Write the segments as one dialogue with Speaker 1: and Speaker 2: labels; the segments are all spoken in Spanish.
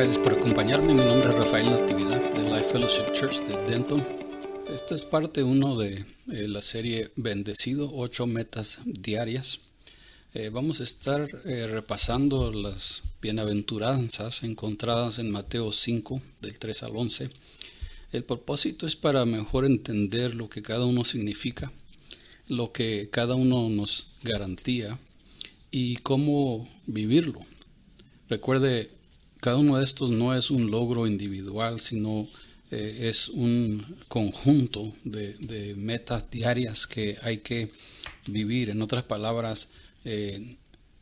Speaker 1: gracias por acompañarme. Mi nombre es Rafael Natividad de Life Fellowship Church de Denton. Esta es parte 1 de eh, la serie Bendecido, 8 metas diarias. Eh, vamos a estar eh, repasando las bienaventuranzas encontradas en Mateo 5, del 3 al 11. El propósito es para mejor entender lo que cada uno significa, lo que cada uno nos garantía y cómo vivirlo. Recuerde, cada uno de estos no es un logro individual, sino eh, es un conjunto de, metas diarias que hay que vivir. En otras palabras, eh,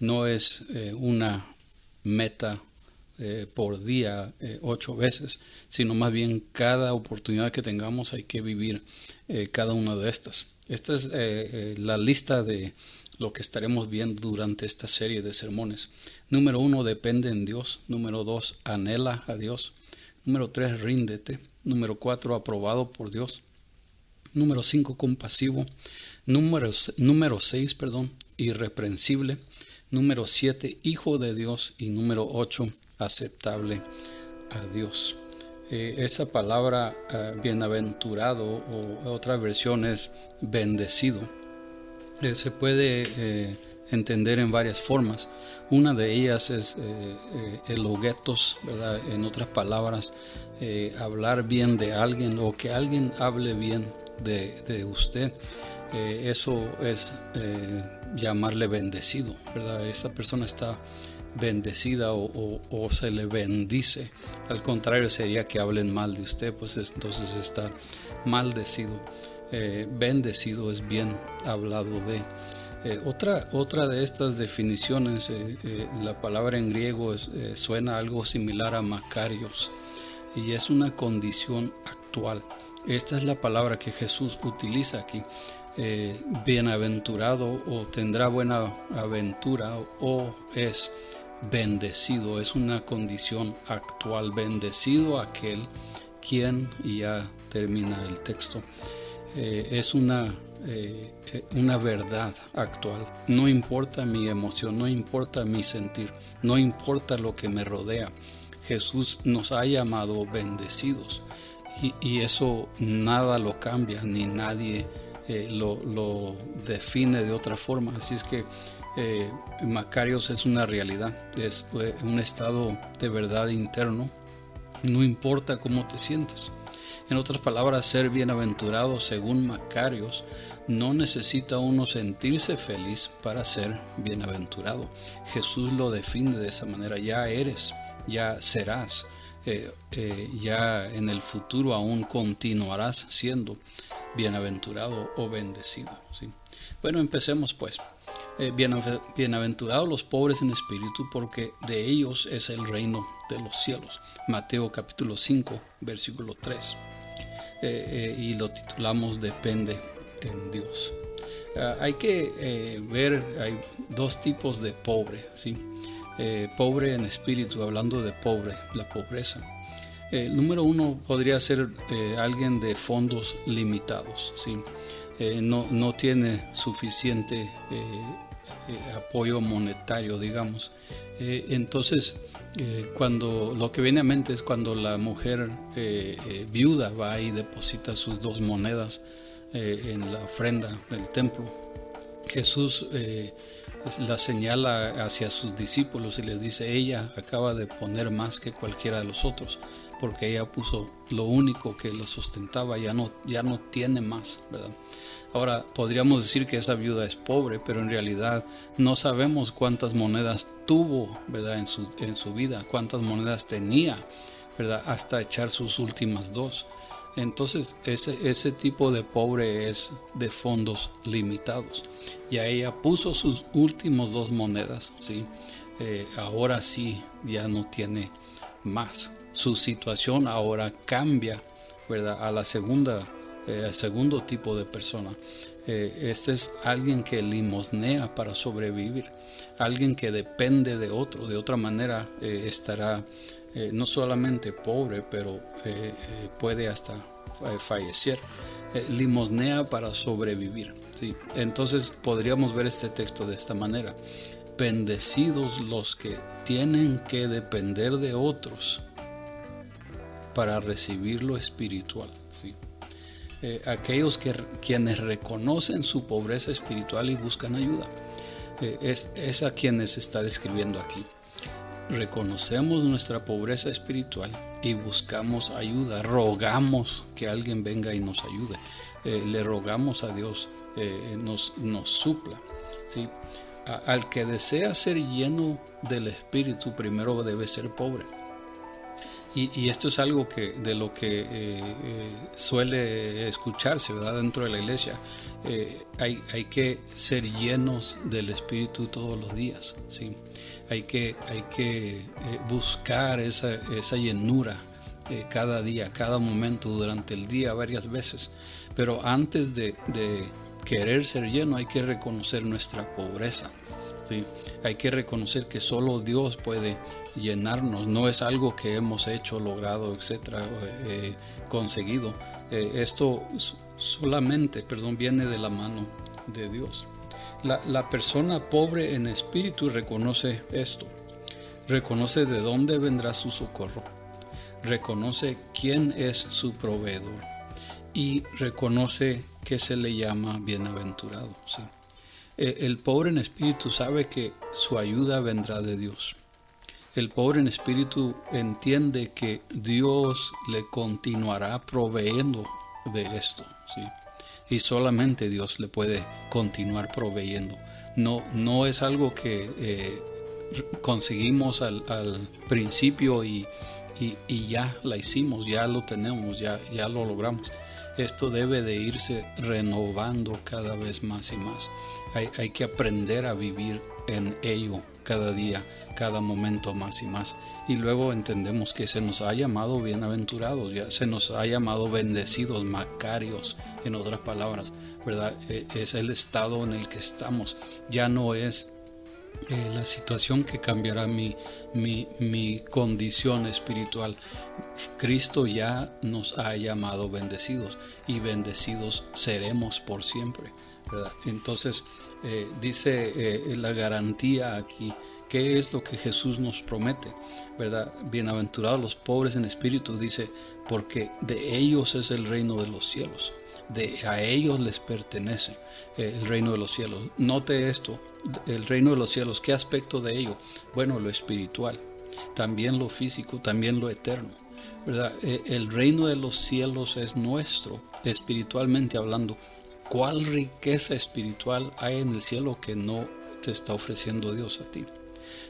Speaker 1: no es eh, una meta por día ocho veces, sino más bien cada oportunidad que tengamos hay que vivir cada una de estas. Esta es la lista de lo que estaremos viendo durante esta serie de sermones. Número uno, depende en Dios. Número dos, anhela a Dios. Número tres, ríndete. Número cuatro, aprobado por Dios. Número cinco, compasivo. Número, número seis, perdón, irreprensible. Número siete, hijo de Dios. Y número ocho, aceptable a Dios. Eh, esa palabra eh, bienaventurado o otra versión es bendecido. Eh, se puede entender en varias formas. Una de ellas es eh, eh, el loguetos. En otras palabras, eh, hablar bien de alguien o que alguien hable bien de, usted. eso es llamarle bendecido, ¿verdad? Esa persona está bendecida o, se le bendice. Al contrario sería que hablen mal de usted, pues entonces está maldecido. Bendecido es bien hablado de. Eh, otra, otra de estas definiciones, eh, eh, la palabra en griego suena algo similar a Macarios y es una condición actual. Esta es la palabra que Jesús utiliza aquí. bienaventurado o tendrá buena aventura o es bendecido, es una condición actual. Bendecido aquel quien, y ya termina el texto, es una eh, eh, una verdad actual. No importa mi emoción, no importa mi sentir, no importa lo que me rodea. Jesús nos ha llamado bendecidos y, eso nada lo cambia ni nadie eh, lo, define de otra forma. Así es que Macarios es una realidad, es un estado de verdad interno. No importa cómo te sientes. En otras palabras, ser bienaventurado según Macarios no necesita uno sentirse feliz para ser bienaventurado. Jesús lo define de esa manera. Ya eres, ya serás, eh, eh, ya en el futuro aún continuarás siendo bienaventurado o bendecido. ¿sí? Bueno, empecemos pues. Eh, bienaventurados los pobres en espíritu, porque de ellos es el reino de los cielos. Mateo capítulo 5, versículo 3. y lo titulamos Depende en Dios. Ah, hay que eh, ver, hay dos tipos de pobre, ¿sí? Eh, pobre en espíritu, hablando de pobre, la pobreza. El eh, número uno podría ser alguien de fondos limitados, ¿sí? no, no, tiene suficiente apoyo monetario, digamos. entonces, cuando lo que viene a mente es cuando la mujer viuda va y deposita sus dos monedas eh, en la ofrenda del templo. Jesús eh, la señala hacia sus discípulos y les dice, ella acaba de poner más que cualquiera de los otros, porque ella puso lo único que lo sustentaba, ya no, ya no tiene más, ¿verdad? Ahora, podríamos decir que esa viuda es pobre, pero en realidad no sabemos cuántas monedas tuvo, ¿verdad? En su, en su vida, cuántas monedas tenía, ¿verdad? Hasta echar sus últimas dos. Entonces ese, ese tipo de pobre es de fondos limitados. Y ella puso sus últimos dos monedas, ¿sí? Eh, ahora sí ya no tiene más. Su situación ahora cambia, ¿verdad? A la segunda, eh, segundo tipo de persona. Eh, este es alguien que limosnea para sobrevivir, alguien que depende de otro, de otra manera estará eh, no solamente pobre, pero puede hasta fallecer. limosnea para sobrevivir. ¿sí? Entonces podríamos ver este texto de esta manera. bendecidos los que tienen que depender de otros para recibir lo espiritual. ¿sí? Eh, aquellos que, quienes reconocen su pobreza espiritual y buscan ayuda. Eh, es, a quienes está describiendo aquí. Reconocemos nuestra pobreza espiritual y buscamos ayuda, rogamos que alguien venga y nos ayude, eh, le rogamos a Dios, nos, nos supla. ¿sí? al que desea ser lleno del Espíritu, primero debe ser pobre. Y, esto es algo que de lo que eh, eh, suele escucharse ¿verdad? dentro de la iglesia. Eh, hay, hay, que ser llenos del Espíritu todos los días. ¿sí? Hay que, hay que buscar esa, esa llenura cada día, cada momento, durante el día, varias veces. Pero antes de, de querer ser lleno hay que reconocer nuestra pobreza. ¿sí? Hay que reconocer que solo Dios puede llenarnos, no es algo que hemos hecho, logrado, etcétera, eh, conseguido. Eh, esto solamente, perdón, viene de la mano de Dios. La, la persona pobre en espíritu reconoce esto, reconoce de dónde vendrá su socorro, reconoce quién es su proveedor y reconoce que se le llama bienaventurado. ¿sí? Eh, el pobre en espíritu sabe que su ayuda vendrá de Dios. El pobre en espíritu entiende que Dios le continuará proveyendo de esto, ¿sí? Y solamente Dios le puede continuar proveyendo. No, no es algo que eh, conseguimos al, principio y, y, ya la hicimos, ya lo tenemos, ya, ya lo logramos esto debe de irse renovando cada vez más y más. Hay, que aprender a vivir en ello cada día, cada momento más y más. Y luego entendemos que se nos ha llamado bienaventurados, ya se nos ha llamado bendecidos, macarios, en otras palabras, ¿verdad? E, es el estado en el que estamos. Ya no es eh, la situación que cambiará mi, mi, condición espiritual. Cristo ya nos ha llamado bendecidos y bendecidos seremos por siempre. Entonces, eh, dice eh, la garantía aquí, ¿qué es lo que Jesús nos promete? ¿verdad? Bienaventurados los pobres en espíritu, dice, porque de ellos es el reino de los cielos de a ellos les pertenece eh, el reino de los cielos. Note esto, el reino de los cielos, ¿qué aspecto de ello? Bueno, lo espiritual, también lo físico, también lo eterno. ¿verdad? Eh, el reino de los cielos es nuestro, espiritualmente hablando. ¿Cuál riqueza espiritual hay en el cielo que no te está ofreciendo Dios a ti?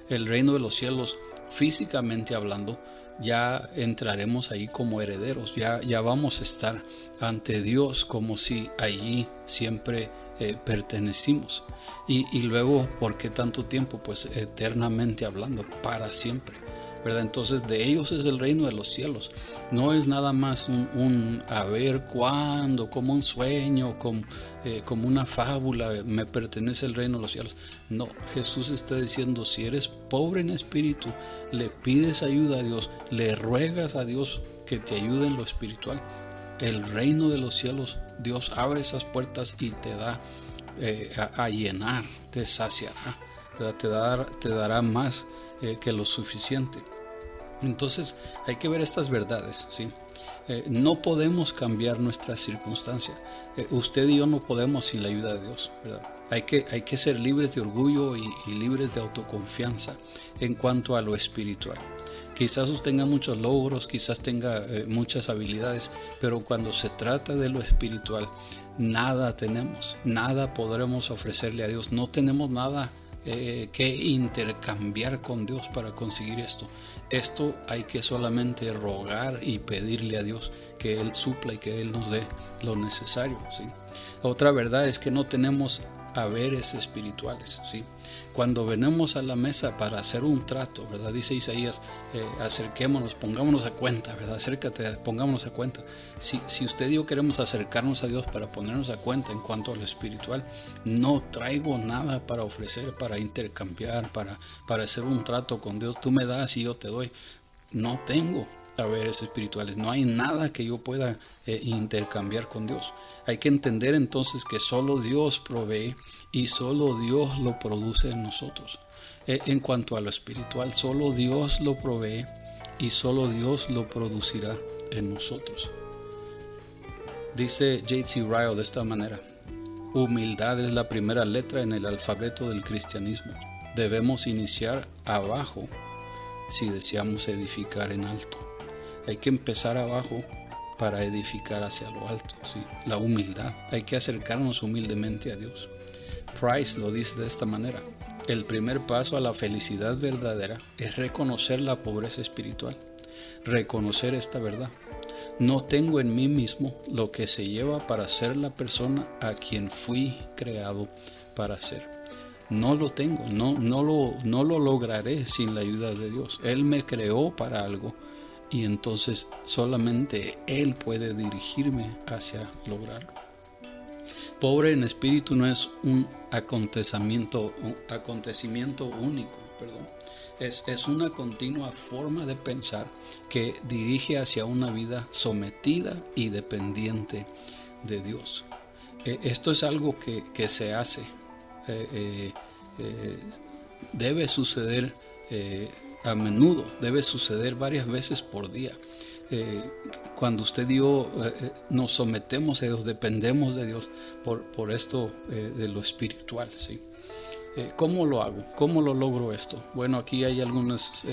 Speaker 1: El reino de los cielos, físicamente hablando, ya entraremos ahí como herederos, ya, ya vamos a estar ante Dios como si allí siempre eh, pertenecimos. Y, y luego, ¿por qué tanto tiempo? Pues eternamente hablando, para siempre. Entonces de ellos es el reino de los cielos. No es nada más un, a ver cuándo, como un sueño, como, eh, como una fábula, me pertenece el reino de los cielos. No, Jesús está diciendo, si eres pobre en espíritu, le pides ayuda a Dios, le ruegas a Dios que te ayude en lo espiritual. El reino de los cielos, Dios abre esas puertas y te da eh, a, llenar, te saciará, te, dará, te dará más eh, que lo suficiente. Entonces hay que ver estas verdades, ¿sí? Eh, no podemos cambiar nuestra circunstancia. Eh, usted y yo no podemos sin la ayuda de Dios. Hay que, hay que ser libres de orgullo y, libres de autoconfianza en cuanto a lo espiritual. Quizás usted tenga muchos logros, quizás tenga eh, muchas habilidades, pero cuando se trata de lo espiritual, nada tenemos, nada podremos ofrecerle a Dios, no tenemos nada eh, que intercambiar con Dios para conseguir esto. Esto hay que solamente rogar y pedirle a Dios que Él supla y que Él nos dé lo necesario. ¿sí? Otra verdad es que no tenemos haberes espirituales. ¿sí? Cuando venimos a la mesa para hacer un trato, ¿verdad? Dice Isaías, eh, acerquémonos, pongámonos a cuenta, ¿verdad? Acércate, pongámonos a cuenta. Si, si usted y yo queremos acercarnos a Dios para ponernos a cuenta en cuanto a lo espiritual, no traigo nada para ofrecer, para intercambiar, para, para hacer un trato con Dios. Tú me das y yo te doy. No tengo. Espirituales. No hay nada que yo pueda eh, intercambiar con Dios. Hay que entender entonces que solo Dios provee y solo Dios lo produce en nosotros. Eh, en cuanto a lo espiritual, solo Dios lo provee y solo Dios lo producirá en nosotros. Dice J.T. Ryle de esta manera, humildad es la primera letra en el alfabeto del cristianismo. Debemos iniciar abajo si deseamos edificar en alto. Hay que empezar abajo para edificar hacia lo alto, ¿sí? la humildad. Hay que acercarnos humildemente a Dios. Price lo dice de esta manera. El primer paso a la felicidad verdadera es reconocer la pobreza espiritual, reconocer esta verdad. No tengo en mí mismo lo que se lleva para ser la persona a quien fui creado para ser. No lo tengo, no, no, lo, no lo lograré sin la ayuda de Dios. Él me creó para algo y entonces solamente Él puede dirigirme hacia lograrlo. Pobre en espíritu no es un acontecimiento, un acontecimiento único, perdón. Es, es, una continua forma de pensar que dirige hacia una vida sometida y dependiente de Dios. Eh, esto es algo que, que se hace, eh, eh, debe suceder a menudo, debe suceder varias veces por día. Eh, cuando usted y yo eh, eh, nos sometemos a Dios, dependemos de Dios por, por esto de lo espiritual. ¿sí? ¿Cómo lo hago? ¿Cómo lo logro esto? Bueno, aquí hay algunas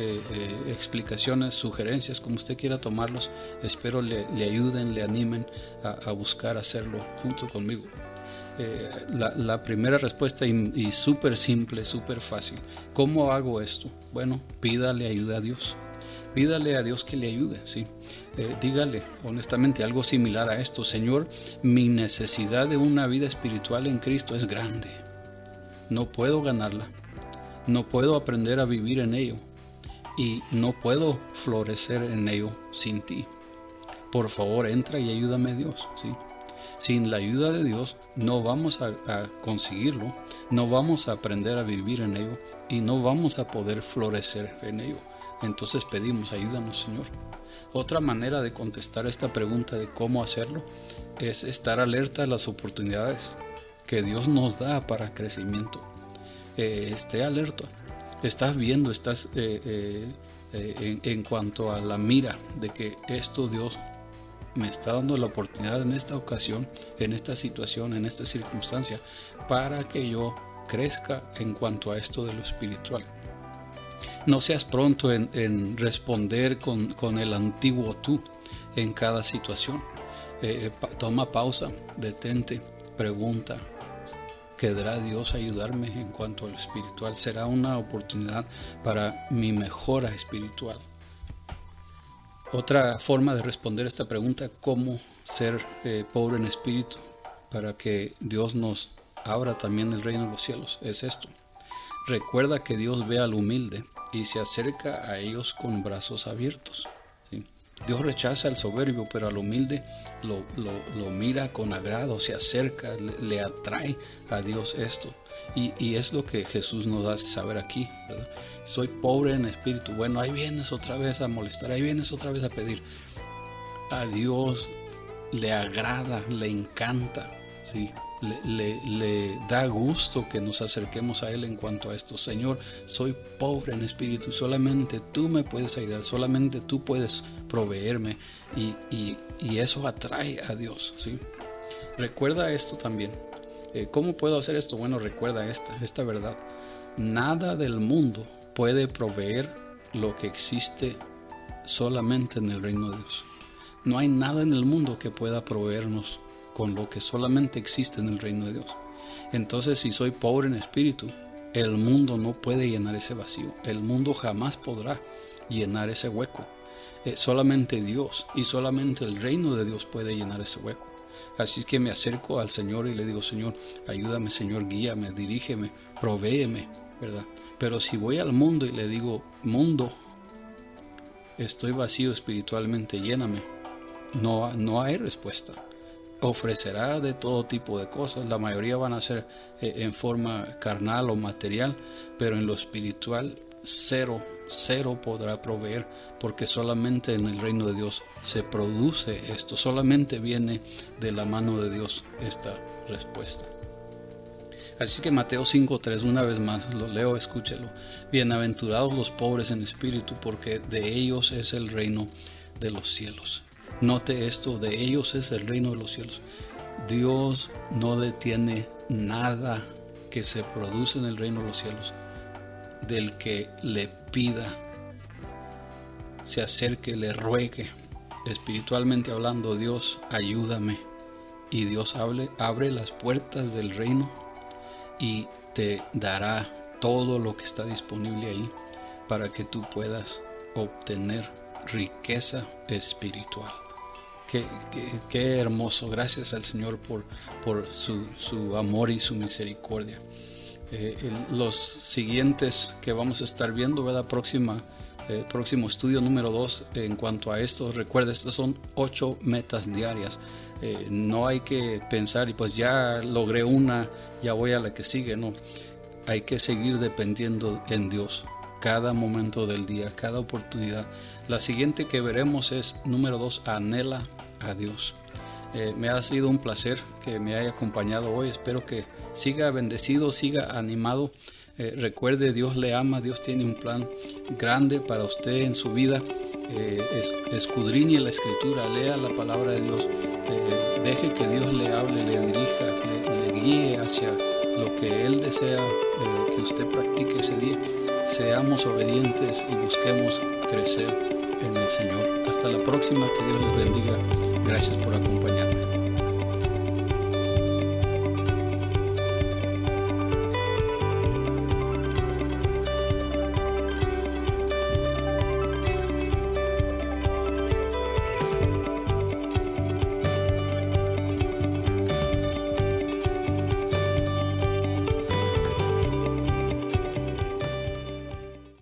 Speaker 1: explicaciones, sugerencias, como usted quiera tomarlos. Espero le, ayuden, le animen a, a buscar hacerlo junto conmigo. Eh, la, primera respuesta y, súper simple, súper fácil. ¿Cómo hago esto? Bueno, pídale ayuda a Dios. Pídale a Dios que le ayude, ¿sí? Eh, dígale honestamente algo similar a esto. Señor, mi necesidad de una vida espiritual en Cristo es grande. No puedo ganarla. No puedo aprender a vivir en ello. Y no puedo florecer en ello sin ti. Por favor, entra y ayúdame Dios, ¿sí? Sin la ayuda de Dios no vamos a, conseguirlo, no vamos a aprender a vivir en ello y no vamos a poder florecer en ello. Entonces pedimos, ayúdanos Señor. Otra manera de contestar esta pregunta de cómo hacerlo es estar alerta a las oportunidades que Dios nos da para crecimiento. Eh, esté alerta. Estás viendo, estás eh, eh, en cuanto a la mira de que esto Dios me está dando la oportunidad en esta ocasión, en esta situación, en esta circunstancia, para que yo crezca en cuanto a esto de lo espiritual. No seas pronto en, responder con, el antiguo tú en cada situación. Eh, eh, toma pausa, detente, pregunta, ¿querrá Dios ayudarme en cuanto a lo espiritual? Será una oportunidad para mi mejora espiritual. Otra forma de responder esta pregunta, ¿cómo ser eh, pobre en espíritu para que Dios nos abra también el reino de los cielos? Es esto. Recuerda que Dios ve al humilde y se acerca a ellos con brazos abiertos. Dios rechaza al soberbio, pero al humilde lo, mira con agrado, se acerca, le, atrae a Dios esto. Y, es lo que Jesús nos hace saber aquí, Soy pobre en espíritu. Bueno, ahí vienes otra vez a molestar, ahí vienes otra vez a pedir. A Dios le agrada, le encanta, ¿sí? Le, da gusto que nos acerquemos a Él en cuanto a esto. Señor, soy pobre en espíritu, solamente tú me puedes ayudar, solamente tú puedes proveerme y, eso atrae a Dios. Recuerda esto también. Eh, ¿Cómo puedo hacer esto? Bueno, recuerda esta, esta verdad. Nada del mundo puede proveer lo que existe solamente en el reino de Dios. No hay nada en el mundo que pueda proveernos con lo que solamente existe en el reino de Dios. Entonces, si soy pobre en espíritu, el mundo no puede llenar ese vacío. El mundo jamás podrá llenar ese hueco. Eh, solamente Dios y solamente el reino de Dios puede llenar ese hueco. Así que me acerco al Señor y le digo, Señor, ayúdame, Señor, guíame, dirígeme, provéeme, ¿verdad? Pero si voy al mundo y le digo, mundo, estoy vacío espiritualmente, lléname, no, no hay respuesta ofrecerá de todo tipo de cosas. La mayoría van a ser eh, en forma carnal o material, pero en lo espiritual cero, cero podrá proveer, porque solamente en el reino de Dios se produce esto, solamente viene de la mano de Dios esta respuesta. Así que Mateo 5.3, una vez más, lo leo, escúchelo. Bienaventurados los pobres en espíritu, porque de ellos es el reino de los cielos. Note esto, de ellos es el reino de los cielos. Dios no detiene nada que se produce en el reino de los cielos del que le pida, se acerque, le ruegue, espiritualmente hablando, Dios, ayúdame. Y Dios abre las puertas del reino y te dará todo lo que está disponible ahí para que tú puedas obtener riqueza espiritual. Qué, hermoso. Gracias al Señor por, por su, amor y su misericordia. Eh, los siguientes que vamos a estar viendo, ¿verdad? Próxima, eh, próximo estudio número 2 en cuanto a esto. Recuerda, estas son ocho metas diarias. Eh, no hay que pensar y pues ya logré una, ya voy a la que sigue. No, hay que seguir dependiendo en Dios cada momento del día, cada oportunidad. La siguiente que veremos es número 2, anhela a Dios. Eh, me ha sido un placer que me haya acompañado hoy. Espero que siga bendecido, siga animado. Eh, recuerde, Dios le ama, Dios tiene un plan grande para usted en su vida. Eh, escudriñe la escritura, lea la palabra de Dios. deje que Dios le hable, le dirija, le guíe hacia lo que Él desea que usted practique ese día. Seamos obedientes y busquemos crecer en el Señor. Hasta la próxima, que Dios les bendiga. Gracias por acompañarme.